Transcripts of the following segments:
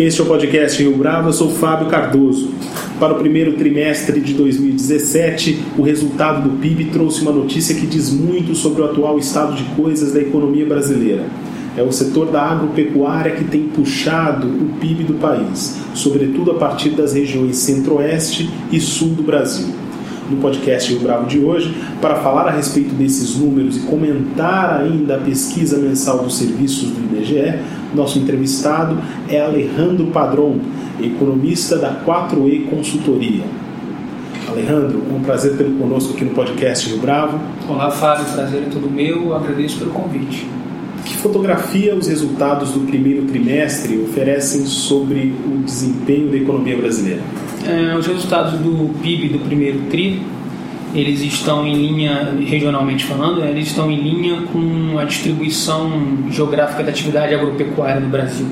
Este é o podcast Rio Bravo, eu sou Fábio Cardoso. Para o primeiro trimestre de 2017, o resultado do PIB trouxe uma notícia que diz muito sobre o atual estado de coisas da economia brasileira. É o setor da agropecuária que tem puxado o PIB do país, sobretudo a partir das regiões centro-oeste e sul do Brasil no podcast Rio Bravo de hoje para falar a respeito desses números e comentar ainda a pesquisa mensal dos serviços do IBGE. Nosso entrevistado é Alejandro Padron, economista da 4E Consultoria. Alejandro, é um prazer tê-lo conosco aqui no podcast Rio Bravo. Olá, Fábio, prazer é todo meu, agradeço pelo convite. Que fotografia os resultados do primeiro trimestre oferecem sobre o desempenho da economia brasileira? É, os resultados do PIB do primeiro TRI, eles estão em linha, regionalmente falando, né, eles estão em linha com a distribuição geográfica da atividade agropecuária no Brasil,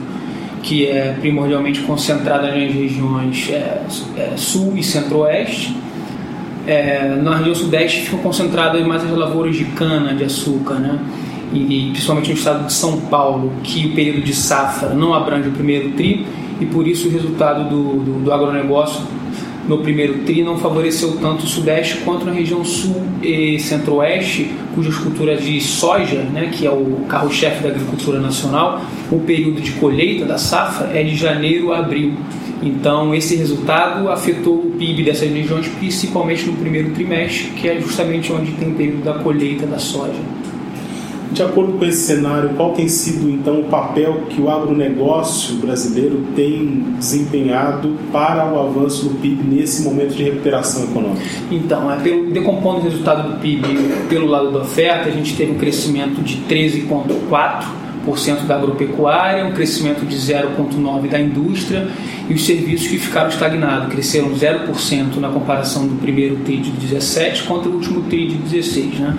que é primordialmente concentrada nas regiões é, é, sul e centro-oeste. É, na região sudeste ficam concentradas mais as lavouras de cana, de açúcar, né? E, e, principalmente no estado de São Paulo, que o período de safra não abrange o primeiro TRI, e por isso o resultado do, do, do agronegócio no primeiro TRI não favoreceu tanto o Sudeste quanto na região Sul e Centro-Oeste, cujas culturas de soja, né, que é o carro-chefe da agricultura nacional, o período de colheita da safra é de janeiro a abril. Então, esse resultado afetou o PIB dessas regiões, principalmente no primeiro trimestre, que é justamente onde tem o período da colheita da soja. De acordo com esse cenário, qual tem sido então o papel que o agronegócio brasileiro tem desempenhado para o avanço do PIB nesse momento de recuperação econômica? Então, é, pelo, decompondo o resultado do PIB pelo lado da oferta, a gente teve um crescimento de 13,4% da agropecuária, um crescimento de 0,9% da indústria e os serviços que ficaram estagnados, cresceram 0% na comparação do primeiro TRI de 17 contra o último TRI de 16. Né?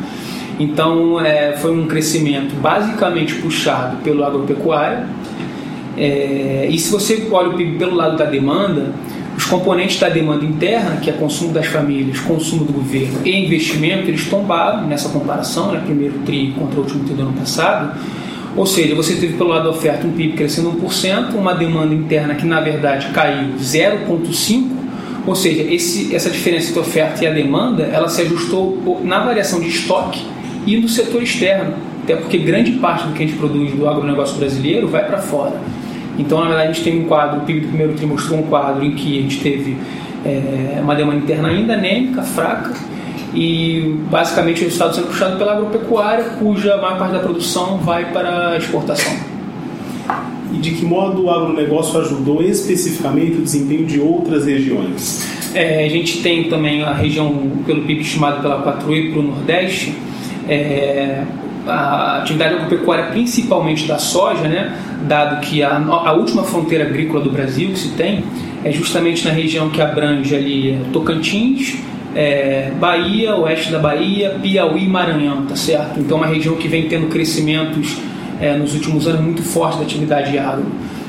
Então, é, foi um crescimento basicamente puxado pelo agropecuário. É, e se você olha o PIB pelo lado da demanda, os componentes da demanda interna, que é consumo das famílias, consumo do governo e investimento, eles tombaram nessa comparação, né, primeiro TRI contra o último TRI do ano passado. Ou seja, você teve pelo lado da oferta um PIB crescendo 1%, uma demanda interna que na verdade caiu 0,5%, ou seja, esse, essa diferença entre a oferta e a demanda, ela se ajustou na variação de estoque e do setor externo, até porque grande parte do que a gente produz do agronegócio brasileiro vai para fora. Então, na verdade, a gente tem um quadro, o PIB do primeiro trimestre mostrou um quadro em que a gente teve é, uma demanda interna ainda anêmica, fraca, e basicamente o resultado sendo puxado pela agropecuária, cuja maior parte da produção vai para a exportação. E de que modo o agronegócio ajudou especificamente o desempenho de outras regiões? É, a gente tem também a região, pelo PIB estimado pela 4E para o Nordeste, é, a atividade agropecuária, principalmente da soja, né, dado que a, a, última fronteira agrícola do Brasil que se tem é justamente na região que abrange ali é, Tocantins, é, Bahia, oeste da Bahia, Piauí e Maranhão, tá certo? Então, é uma região que vem tendo crescimentos é, nos últimos anos muito fortes da atividade agro.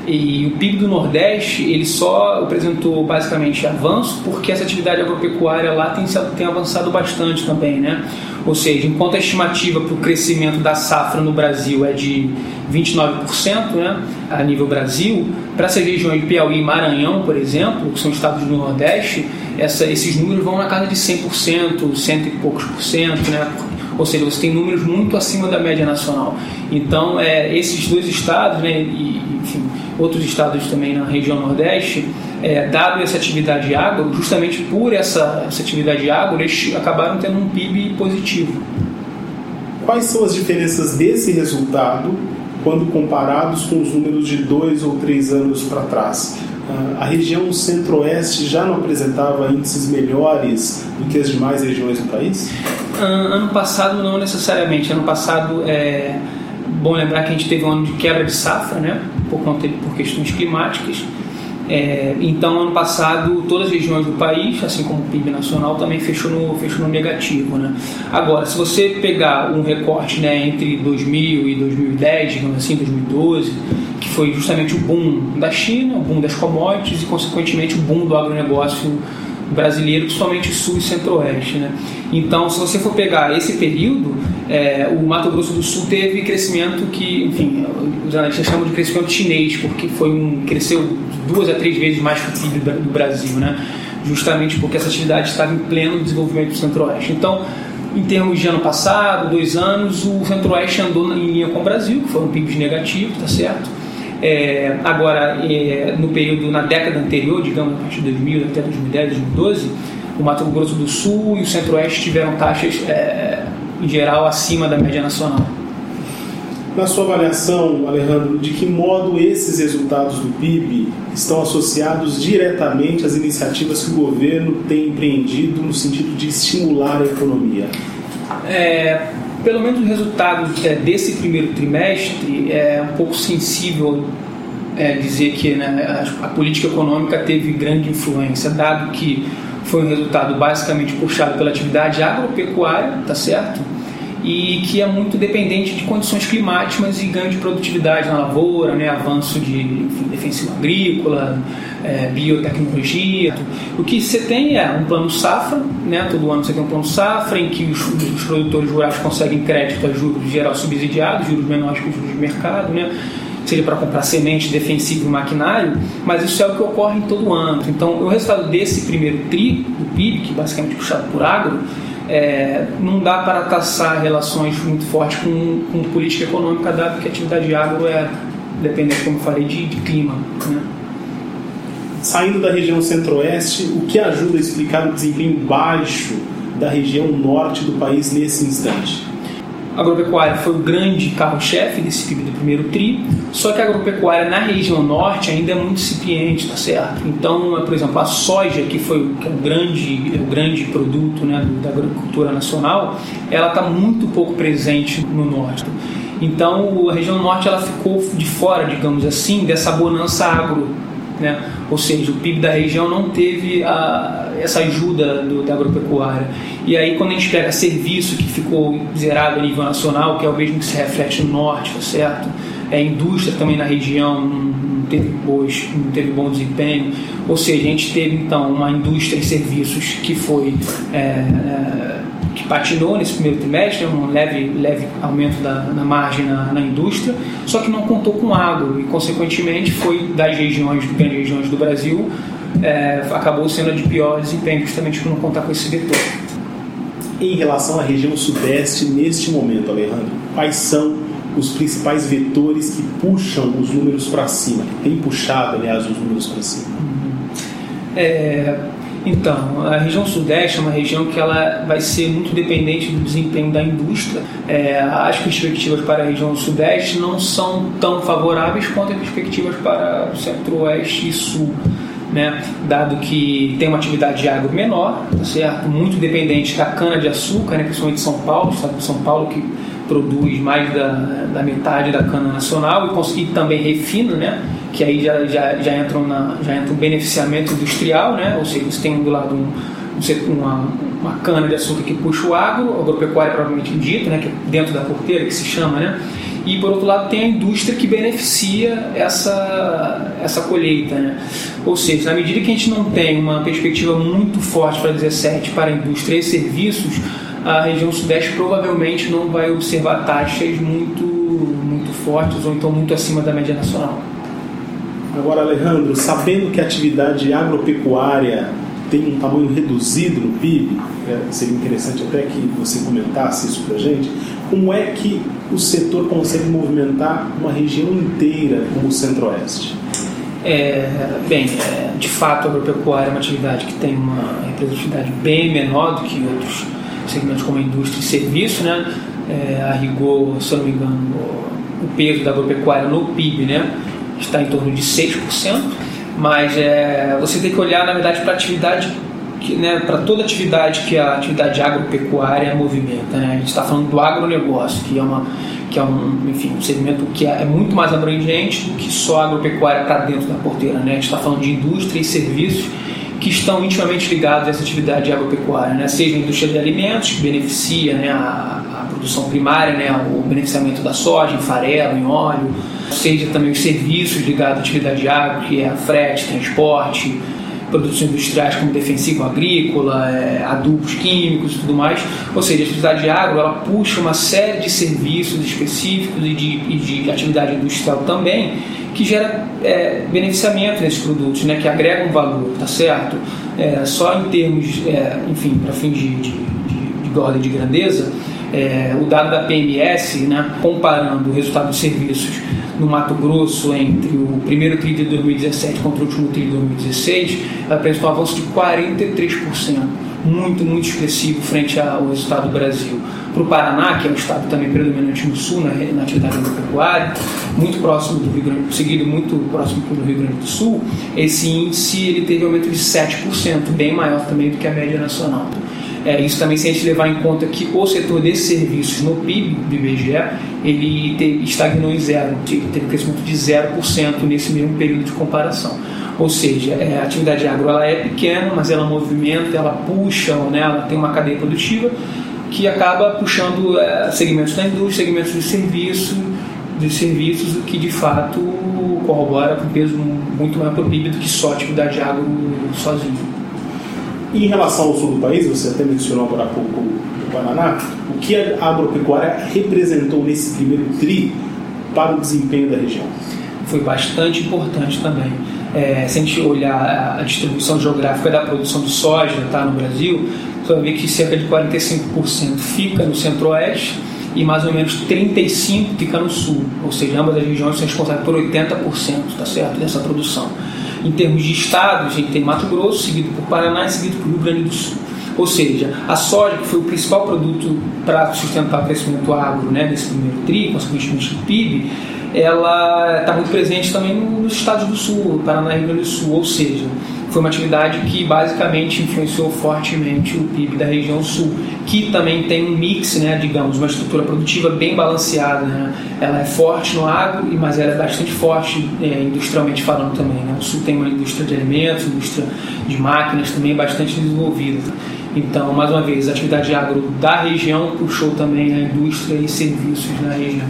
E o PIB do Nordeste ele só apresentou basicamente avanço porque essa atividade agropecuária lá tem, tem avançado bastante também, né? Ou seja, enquanto a estimativa para o crescimento da safra no Brasil é de 29%, né, a nível Brasil, para essas regiões de Piauí e Maranhão, por exemplo, que são estados do Nordeste, essa, esses números vão na casa de 100%, cento e poucos por cento, né? Ou seja, você tem números muito acima da média nacional. Então, é, esses dois estados, né, e, enfim, outros estados também na região Nordeste, é, dado essa atividade agro, justamente por essa, essa atividade agro, eles acabaram tendo um PIB positivo. Quais são as diferenças desse resultado quando comparados com os números de dois ou três anos para trás? A região centro-oeste já não apresentava índices melhores do que as demais regiões do país? Ano passado, não necessariamente. Ano passado, é bom lembrar que a gente teve um ano de quebra de safra, né? por, conta por questões climáticas. É, então, ano passado, todas as regiões do país, assim como o PIB nacional, também fechou no, fechou no negativo. Né? Agora, se você pegar um recorte né, entre 2000 e 2010, digamos assim, 2012, que foi justamente o boom da China, o boom das commodities e, consequentemente, o boom do agronegócio brasileiro, principalmente sul e centro-oeste. Né? Então, se você for pegar esse período, é, o Mato Grosso do Sul teve crescimento que, enfim, os analistas chamam de crescimento chinês, porque foi um, cresceu duas a três vezes mais que o PIB do Brasil, né? justamente porque essa atividade estava em pleno desenvolvimento do centro-oeste. Então, em termos de ano passado, dois anos, o centro-oeste andou em linha com o Brasil, que foi um PIB negativo, tá certo? É, agora, é, no período, na década anterior, digamos, a partir de 2000 até 2010, 2012, o Mato Grosso do Sul e o Centro-Oeste tiveram taxas, é, em geral, acima da média nacional. Na sua avaliação, Alejandro, de que modo esses resultados do PIB estão associados diretamente às iniciativas que o governo tem empreendido no sentido de estimular a economia? É, pelo menos o resultado é, desse primeiro trimestre é um pouco sensível é, dizer que né, a, a, política econômica teve grande influência, dado que foi um resultado basicamente puxado pela atividade agropecuária, tá certo? E que é muito dependente de condições climáticas e ganho de produtividade na lavoura, né, avanço de enfim, defensivo agrícola, é, biotecnologia. O que você tem é um plano safra, né? todo ano você tem um plano safra em que os, os produtores rurais conseguem crédito a juros geral subsidiados, juros menores que os juros de mercado, né? seja para comprar semente, defensivo e maquinário, mas isso é o que ocorre em todo ano. Então, o resultado desse primeiro TRI, do PIB, que basicamente é puxado por agro, é, não dá para traçar relações muito fortes com, com política econômica, dado que a atividade agro é dependente, como eu falei, de, de clima. Né? saindo da região centro-oeste, o que ajuda a explicar o desempenho baixo da região norte do país nesse instante? A agropecuária foi o grande carro-chefe desse PIB do primeiro TRI, só que a agropecuária na região norte ainda é muito incipiente, tá certo? Então, por exemplo, a soja, que foi que é o grande, o grande produto né, da agricultura nacional, ela está muito pouco presente no norte. Então, a região norte ela ficou de fora, digamos assim, dessa bonança agro né? Ou seja, o PIB da região não teve a, essa ajuda do, da agropecuária. E aí, quando a gente pega serviço que ficou zerado a nível nacional, que é o mesmo que se reflete no norte, tá certo? É, indústria também na região não, teve, boas, não teve bom desempenho. Ou seja, a gente teve então uma indústria e serviços que foi. É, é, que patinou nesse primeiro trimestre, um leve, leve aumento da, da margem na, na, indústria, só que não contou com agro e, consequentemente, foi das regiões, grandes regiões do Brasil, é, acabou sendo a de pior desempenho, justamente por não contar com esse vetor. Em relação à região sudeste, neste momento, Alejandro, quais são os principais vetores que puxam os números para cima, que têm puxado, aliás, os números para cima? É, então, a região sudeste é uma região que ela vai ser muito dependente do desempenho da indústria. É, as perspectivas para a região sudeste não são tão favoráveis quanto as perspectivas para o centro-oeste e sul. Né? dado que tem uma atividade de agro menor, tá certo? muito dependente da cana-de-açúcar, né? principalmente São Paulo, de São Paulo que produz mais da, da metade da cana nacional e, e também refina, né? Que aí já, já, já, entram na, já entra um beneficiamento industrial, né? ou seja, você tem do lado um, uma, uma cana de açúcar que puxa o agro, agropecuária provavelmente dito, né? que é dentro da porteira que se chama, né? e por outro lado tem a indústria que beneficia essa, essa colheita. Né? Ou seja, na medida que a gente não tem uma perspectiva muito forte para 17 para a indústria e serviços, a região sudeste provavelmente não vai observar taxas muito, muito fortes ou então muito acima da média nacional. Agora, Alejandro, sabendo que a atividade agropecuária tem um tamanho reduzido no PIB, é, seria interessante até que você comentasse isso para a gente, como é que o setor consegue movimentar uma região inteira como o Centro-Oeste? É, bem, é, de fato a agropecuária é uma atividade que tem uma representatividade bem menor do que outros segmentos como a indústria e serviço, né? É, a rigor, se eu não me engano, o peso da agropecuária no PIB, né? Está em torno de 6%, mas é, você tem que olhar, na verdade, para a atividade, né, para toda atividade que a atividade agropecuária movimenta. Né? A gente está falando do agronegócio, que é uma, que é um, enfim, um segmento que é, é muito mais abrangente do que só agropecuária está dentro da porteira. Né? A gente está falando de indústria e serviços que estão intimamente ligados a essa atividade agropecuária, né? seja a indústria de alimentos, que beneficia né, a, a produção primária, né, o beneficiamento da soja em farelo, em óleo, seja também os serviços ligados à atividade agro, que é a frete, transporte, produtos industriais como defensivo agrícola, é, adubos químicos e tudo mais. Ou seja, a atividade agro ela puxa uma série de serviços específicos e de, e de atividade industrial também que gera é, beneficiamento nesses produtos, né, que agregam valor, tá certo? É, só em termos, é, enfim, para de, de, de, de ordem de grandeza, é, o dado da PMS, né, comparando o resultado dos serviços no Mato Grosso entre o primeiro TRI de 2017 contra o último TRI de 2016, ela apresentou um avanço de 43%, muito, muito expressivo frente ao resultado do Brasil. Para o Paraná, que é um estado também predominante no sul, na, na atividade agropecuária, muito próximo do Rio Grande, seguido muito próximo do Rio Grande do Sul, esse índice ele teve um aumento de 7%, bem maior também do que a média nacional. É, isso também se a gente levar em conta que o setor desses serviços no PIB do IBGE, ele te, estagnou em zero, teve um crescimento de 0% nesse mesmo período de comparação. Ou seja, é, a atividade agro ela é pequena, mas ela movimenta, ela puxa, né, ela tem uma cadeia produtiva que acaba puxando é, segmentos da indústria, segmentos de serviço, de serviços, o que de fato corrobora com peso muito maior para o PIB do que só a atividade agro sozinho. E em relação ao sul do país, você até mencionou agora há pouco o Paraná, o que a agropecuária representou nesse primeiro TRI para o desempenho da região? Foi bastante importante também. É, se a gente olhar a distribuição geográfica da produção de soja tá, no Brasil, você vai ver que cerca de 45% fica no centro-oeste e mais ou menos 35% fica no sul, ou seja, ambas as regiões são responsáveis por 80% tá certo, dessa produção. Em termos de estado, a gente tem Mato Grosso, seguido por Paraná e seguido por Rio Grande do Sul. Ou seja, a soja, que foi o principal produto para sustentar o crescimento agro né, nesse primeiro tri, consequentemente do PIB, ela está muito presente também nos estados do Sul, Paraná e Rio Grande do Sul. Ou seja, foi uma atividade que basicamente influenciou fortemente o PIB da região sul, que também tem um mix, né, digamos, uma estrutura produtiva bem balanceada. Né? Ela é forte no agro, mas ela é bastante forte é, industrialmente falando também. Né? O sul tem uma indústria de alimentos, indústria de máquinas também bastante desenvolvida. Então, mais uma vez, a atividade agro da região puxou também a indústria e serviços na região.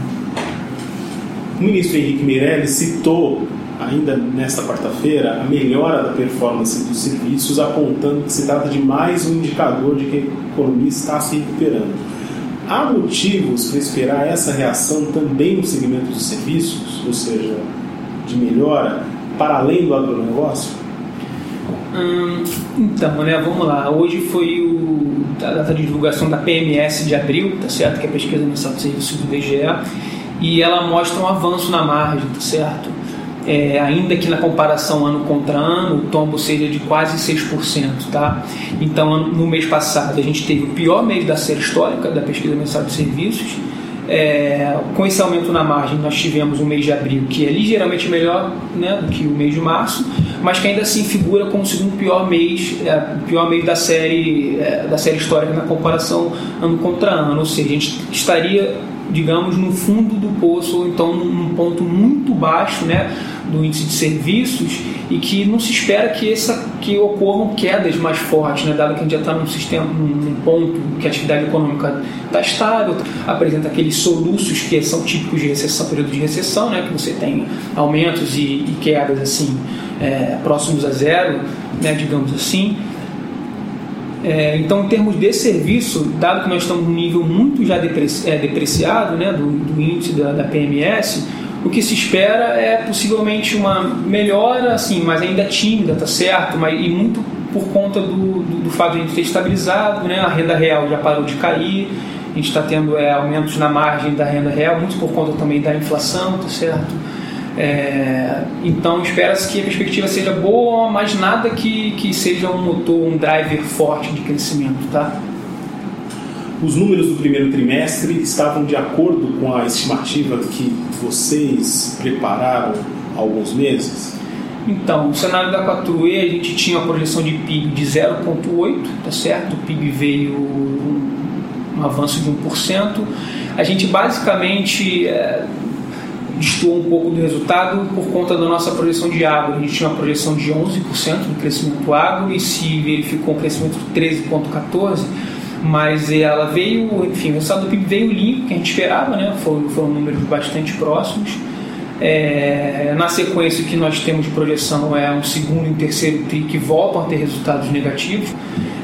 O ministro Henrique Meirelles citou ainda nesta quarta-feira, a melhora da performance dos serviços, apontando que se trata de mais um indicador de que a economia está se recuperando. Há motivos para esperar essa reação também no segmento dos serviços, ou seja, de melhora, para além do agronegócio? Hum, então, né, vamos lá. Hoje foi o, a data de divulgação da PMS de abril, tá certo? Que é a pesquisa mensal de serviços do IBGE, e ela mostra um avanço na margem, tá certo? É, ainda que na comparação ano contra ano, o tombo seja de quase 6%. Tá? Então, no mês passado, a gente teve o pior mês da série histórica da pesquisa mensal de serviços. É, com esse aumento na margem, nós tivemos o mês de abril, que é ligeiramente melhor né, do que o mês de março, mas que ainda assim figura como o segundo pior mês, é, pior mês da série, é, da série histórica na comparação ano contra ano. Ou seja, a gente estaria digamos, no fundo do poço, ou então num ponto muito baixo né, do índice de serviços e que não se espera que, essa, que ocorram quedas mais fortes, né, dado que a gente já está num sistema, num ponto que a atividade econômica está estável, apresenta aqueles soluços que são típicos de recessão, período de recessão, né, que você tem aumentos e, e quedas assim é, próximos a zero, né, digamos assim. É, então, em termos de serviço, dado que nós estamos num nível muito já depreci é, depreciado né, do, do índice da, da, PMS, o que se espera é possivelmente uma melhora, assim, mas ainda tímida, tá certo? Mas, e muito por conta do, do, do fato de a gente ter estabilizado, né, a renda real já parou de cair, a gente está tendo é, aumentos na margem da renda real, muito por conta também da inflação, tá certo? É, então espera-se que a perspectiva seja boa, mas nada que, que seja um motor, um driver forte de crescimento, tá? Os números do primeiro trimestre estavam de acordo com a estimativa que vocês prepararam há alguns meses? Então, no cenário da 4E a gente tinha uma projeção de PIB de 0,8, tá certo? O PIB veio um, um avanço de 1%. A gente basicamente é, destoou um pouco do resultado por conta da nossa projeção de água. A gente tinha uma projeção de 11% no crescimento agro e se verificou um crescimento de 13,14%, mas ela veio, enfim, o resultado do PIB veio limpo, que a gente esperava, né? foram, foram números bastante próximos. É, na sequência, o que nós temos de projeção é um segundo e um terceiro TRI que voltam a ter resultados negativos.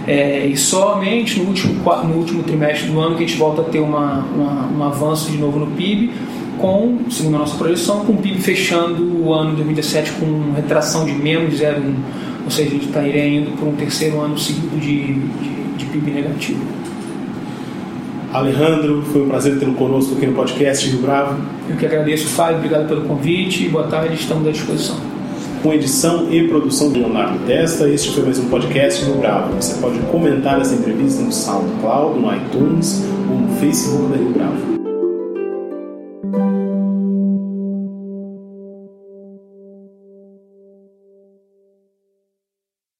É, e somente no último, no último trimestre do ano que a gente volta a ter uma, uma, um avanço de novo no PIB, com, segundo a nossa projeção, com o PIB fechando o ano de 2017 com retração de menos 0,1, ou seja, a gente estaria indo para um terceiro ano seguido de, de, de PIB negativo. Alejandro, foi um prazer tê-lo conosco aqui no podcast Rio Bravo. Eu que agradeço, Fábio, obrigado pelo convite, boa tarde, estamos à disposição. Com edição e produção de Leonardo Testa, este foi mais um podcast Rio Bravo. Você pode comentar essa entrevista no SoundCloud, no iTunes ou no Facebook da Rio Bravo.